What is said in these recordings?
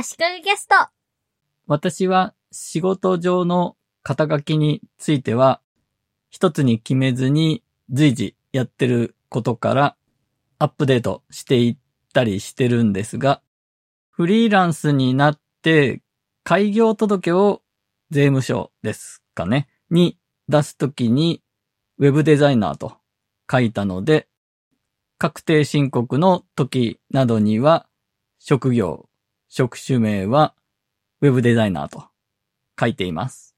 足利ゲスト。私は仕事上の肩書きについては、一つに決めずに随時やってることからアップデートしていったりしてるんですが、フリーランスになって開業届を税務署ですかね、に出すときにウェブデザイナーと書いたので、確定申告の時などには職業、職種名はウェブデザイナーと書いています。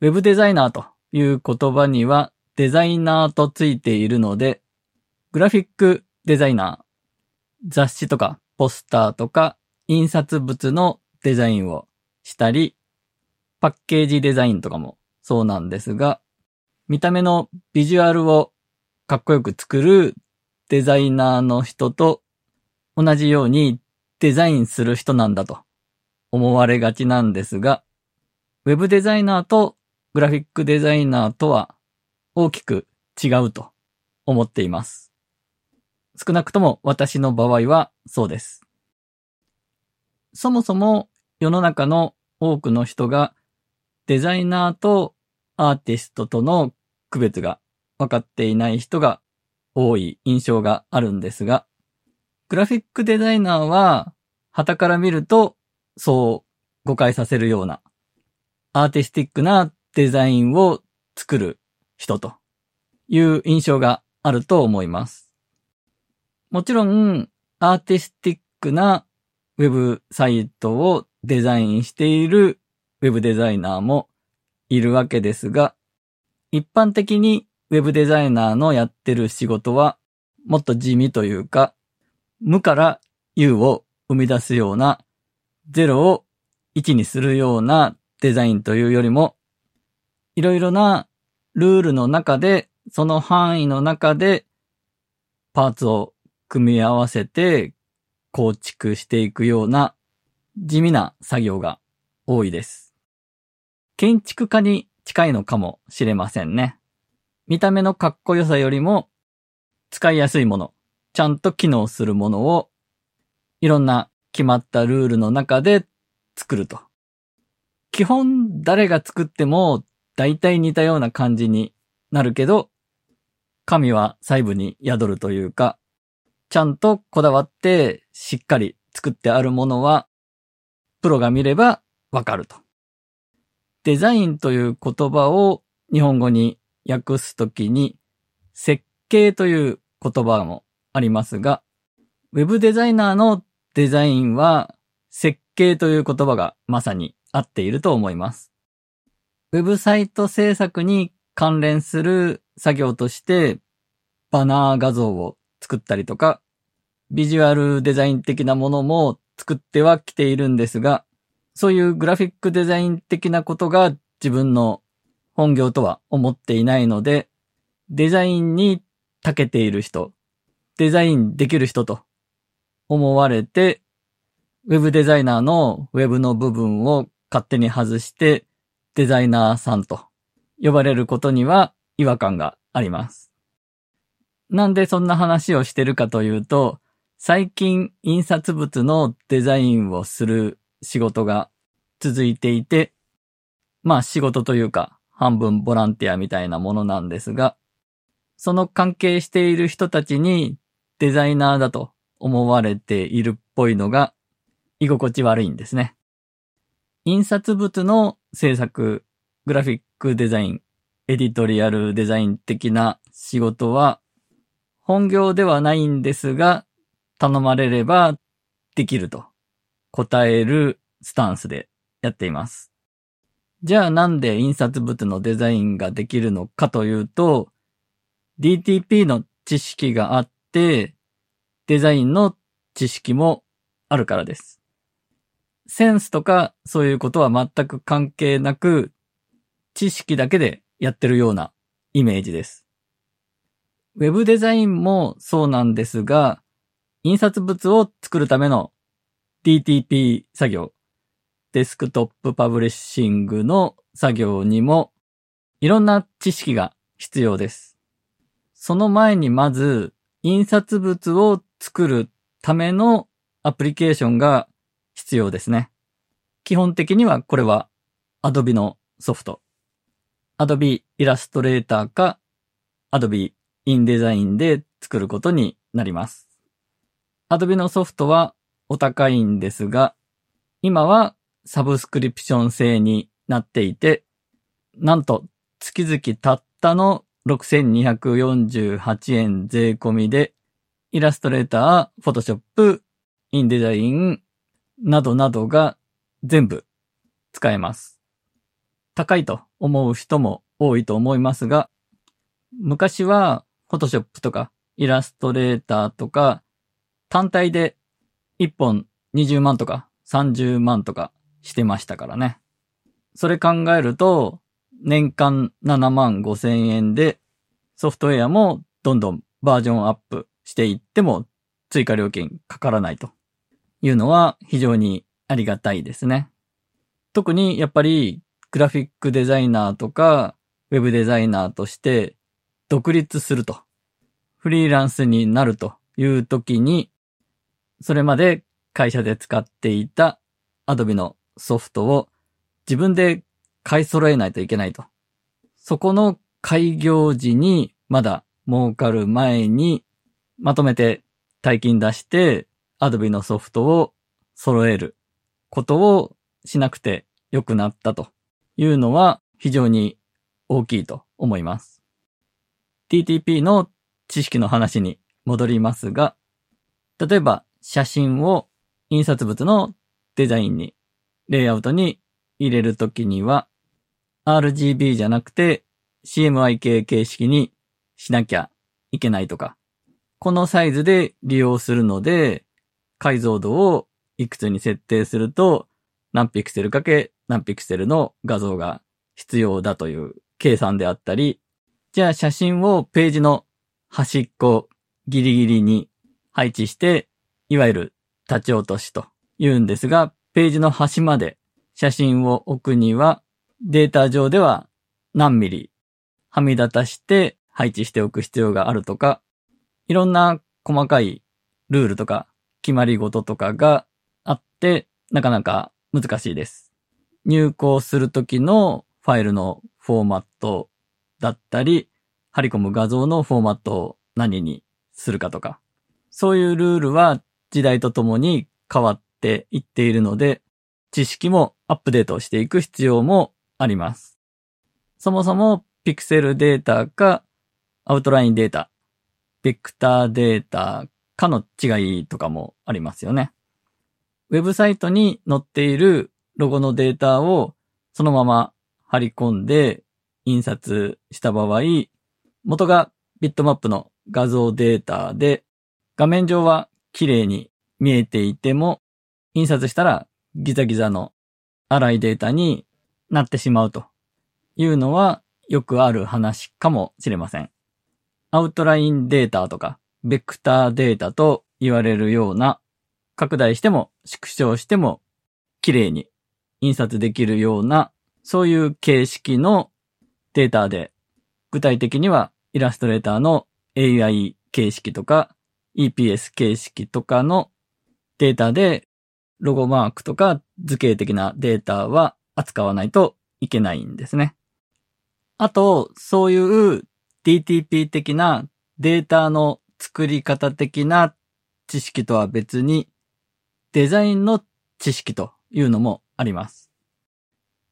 ウェブデザイナーという言葉にはデザイナーとついているので、グラフィックデザイナー、雑誌とかポスターとか印刷物のデザインをしたり、パッケージデザインとかもそうなんですが、見た目のビジュアルをかっこよく作るデザイナーの人と同じようにデザインする人なんだと思われがちなんですが、ウェブデザイナーとグラフィックデザイナーとは大きく違うと思っています。少なくとも私の場合はそうです。そもそも世の中の多くの人がデザイナーとアーティストとの区別が分かっていない人が多い印象があるんですが、グラフィックデザイナーは旗から見るとそう誤解させるようなアーティスティックなデザインを作る人という印象があると思います。もちろん、アーティスティックなウェブサイトをデザインしているウェブデザイナーもいるわけですが、一般的にウェブデザイナーのやってる仕事はもっと地味というか、無から有を生み出すような、0を1にするようなデザインというよりも、いろいろなルールの中で、その範囲の中で、パーツを組み合わせて構築していくような地味な作業が多いです。建築家に近いのかもしれませんね。見た目のかっこよさよりも使いやすいもの、ちゃんと機能するものをいろんな決まったルールの中で作ると。基本誰が作っても大体似たような感じになるけど、神は細部に宿るというか、ちゃんとこだわってしっかり作ってあるものは、プロが見ればわかると。デザインという言葉を日本語に訳すときに、設計という言葉もありますが、ウェブデザイナーのデザインは設計という言葉がまさに合っていると思います。ウェブサイト制作に関連する作業として、バナー画像を作ったりとか、ビジュアルデザイン的なものも作ってはきているんですが、そういうグラフィックデザイン的なことが自分の本業とは思っていないので、デザインに長けている人、デザインできる人と思われて、ウェブデザイナーのウェブの部分を勝手に外して、デザイナーさんと呼ばれることには違和感があります。なんでそんな話をしてるかというと、最近印刷物のデザインをする仕事が続いていて、まあ仕事というか半分ボランティアみたいなものなんですが、その関係している人たちにデザイナーだと思われているっぽいのが居心地悪いんですね。印刷物の制作、グラフィックデザイン、エディトリアルデザイン的な仕事は本業ではないんですが、頼まれればできると答えるスタンスでやっています。じゃあなんで印刷物のデザインができるのかというと、DTP の知識があって、デザインの知識もあるからです。センスとかそういうことは全く関係なく、知識だけでやってるようなイメージです。ウェブデザインもそうなんですが、印刷物を作るための DTP 作業、デスクトップパブリッシングの作業にもいろんな知識が必要です。その前にまず印刷物を作るためのアプリケーションが必要ですね。基本的にはこれは Adobe のソフト。Adobe Illustrator か Adobe InDesign で作ることになります。Adobe のソフトはお高いんですが、今はサブスクリプション制になっていて、なんと月々たったの6248円税込みで、イラストレーター、フォトショップ、インデザインなどなどが全部使えます。高いと思う人も多いと思いますが、昔はフォトショップとかイラストレーターとか単体で1本20万とか30万とかしてましたからね。それ考えると年間7万5千円でソフトウェアもどんどんバージョンアップしていっても追加料金かからないというのは非常にありがたいですね。特にやっぱりグラフィックデザイナーとかウェブデザイナーとして独立すると、フリーランスになるという時に、それまで会社で使っていた Adobe のソフトを自分で買い揃えないといけないと。そこの開業時にまだ儲かる前にまとめて大金出して Adobe のソフトを揃えることをしなくて良くなったというのは非常に大きいと思います。TTP の知識の話に戻りますが、例えば写真を印刷物のデザインに、レイアウトに入れるときには、RGB じゃなくて CMYK 形式にしなきゃいけないとか、このサイズで利用するので、解像度をいくつに設定すると、何ピクセルかけ何ピクセルの画像が必要だという計算であったり、じゃあ写真をページの端っこギリギリに配置して、いわゆる立ち落としと言うんですが、ページの端まで写真を置くには、データ上では何ミリはみ出たして配置しておく必要があるとか、いろんな細かいルールとか決まり事とかがあって、なかなか難しいです。入稿するときのファイルのフォーマットだったり、張り込む画像のフォーマットを何にするかとか、そういうルールは時代とともに変わっていっているので、知識もアップデートしていく必要もあります。そもそもピクセルデータかアウトラインデータ、ベクターデータかの違いとかもありますよね。ウェブサイトに載っているロゴのデータをそのまま貼り込んで印刷した場合、元がビットマップの画像データで、画面上は綺麗に見えていても、印刷したらギザギザの粗いデータになってしまうというのはよくある話かもしれません。アウトラインデータとか、ベクターデータと言われるような、拡大しても縮小しても綺麗に印刷できるような、そういう形式のデータで、具体的にはイラストレーターの AI 形式とか EPS 形式とかのデータでロゴマークとか図形的なデータは扱わないといけないんですね。あと、そういう DTP 的なデータの作り方的な知識とは別にデザインの知識というのもあります。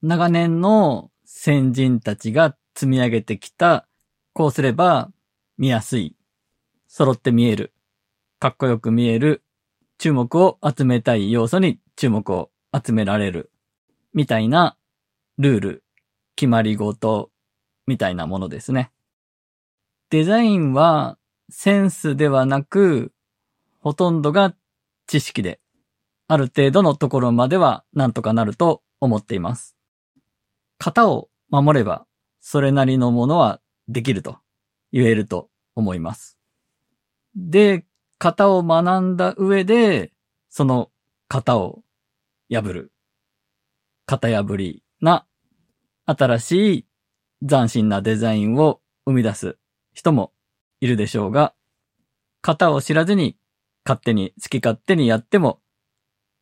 長年の先人たちが積み上げてきた、こうすれば見やすい、揃って見える、かっこよく見える、注目を集めたい要素に注目を集められる、みたいなルール、決まり事、みたいなものですね。デザインはセンスではなく、ほとんどが知識で、ある程度のところまではなんとかなると思っています。型を守れば、それなりのものはできると言えると思います。で、型を学んだ上で、その型を破る。型破りな新しい斬新なデザインを生み出す人もいるでしょうが、型を知らずに勝手に好き勝手にやっても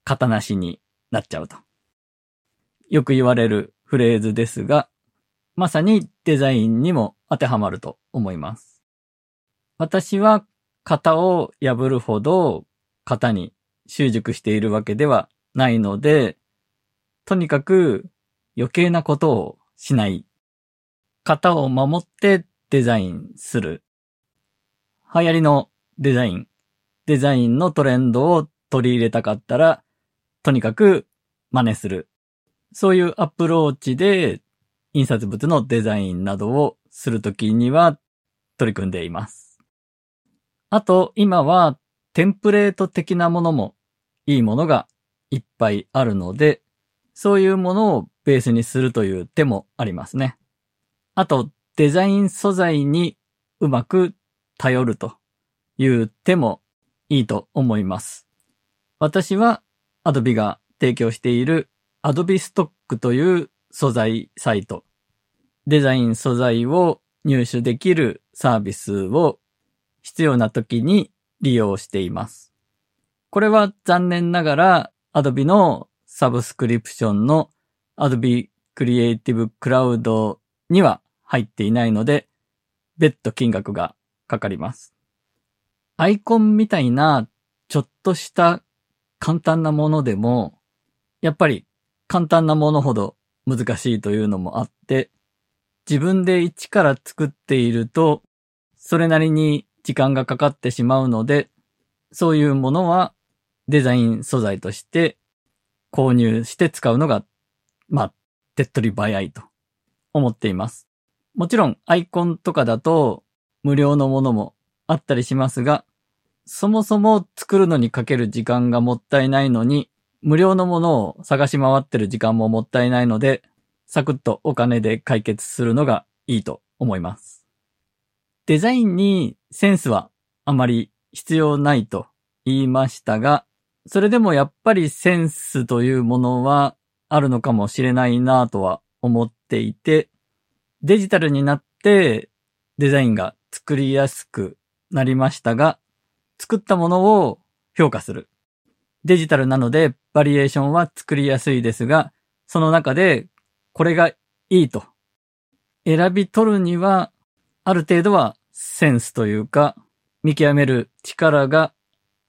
型なしになっちゃうと。よく言われるフレーズですが、まさにデザインにも当てはまると思います。私は型を破るほど型に習熟しているわけではないので、とにかく余計なことをしない。型を守ってデザインする。流行りのデザイン、デザインのトレンドを取り入れたかったら、とにかく真似する。そういうアプローチで印刷物のデザインなどをするときには取り組んでいます。あと、今はテンプレート的なものもいいものがいっぱいあるので、そういうものをベースにするという手もありますね。あと、デザイン素材にうまく頼るという手もいいと思います。私は Adobe が提供している Adobe Stock という素材サイト、デザイン素材を入手できるサービスを必要な時に利用しています。これは残念ながら Adobe のサブスクリプションの Adobe Creative Cloud には入っていないので、別途金額がかかります。アイコンみたいなちょっとした簡単なものでも、やっぱり簡単なものほど難しいというのもあって、自分で一から作っていると、それなりに時間がかかってしまうので、そういうものはデザイン素材として購入して使うのが、まあ、手っ取り早いと思っています。もちろんアイコンとかだと無料のものもあったりしますが、そもそも作るのにかける時間がもったいないのに、無料のものを探し回ってる時間ももったいないので、サクッとお金で解決するのがいいと思います。デザインにセンスはあまり必要ないと言いましたが、それでもやっぱりセンスというものはあるのかもしれないなとは思っていて、デジタルになってデザインが作りやすくなりましたが、作ったものを評価する。デジタルなのでバリエーションは作りやすいですが、その中でこれがいいと選び取るには、ある程度はセンスというか、見極める力が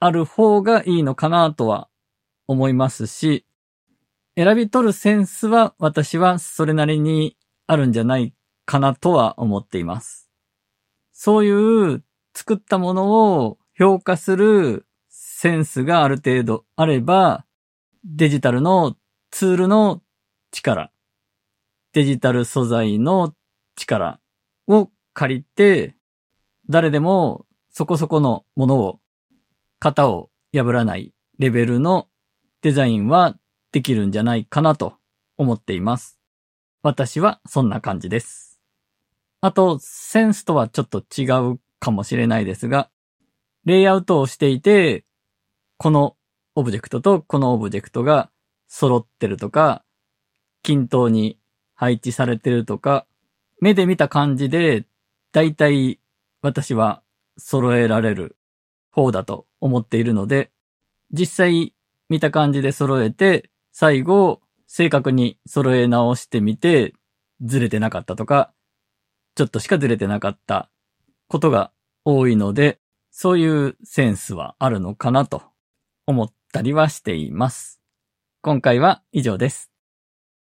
ある方がいいのかなとは思いますし、選び取るセンスは私はそれなりにあるんじゃないかなとは思っています。そういう作ったものを評価するセンスがある程度あれば、デジタルのツールの力、デジタル素材の力を借りて、誰でもそこそこのものを、型を破らないレベルのデザインはできるんじゃないかなと思っています。私はそんな感じです。あと、センスとはちょっと違うかもしれないですが、レイアウトをしていて、このオブジェクトとこのオブジェクトが揃ってるとか、均等に配置されてるとか、目で見た感じで、だいたい私は揃えられる方だと思っているので、実際見た感じで揃えて、最後正確に揃え直してみて、ずれてなかったとか、ちょっとしかずれてなかったことが多いので、そういうセンスはあるのかなと思ったりはしています。今回は以上です。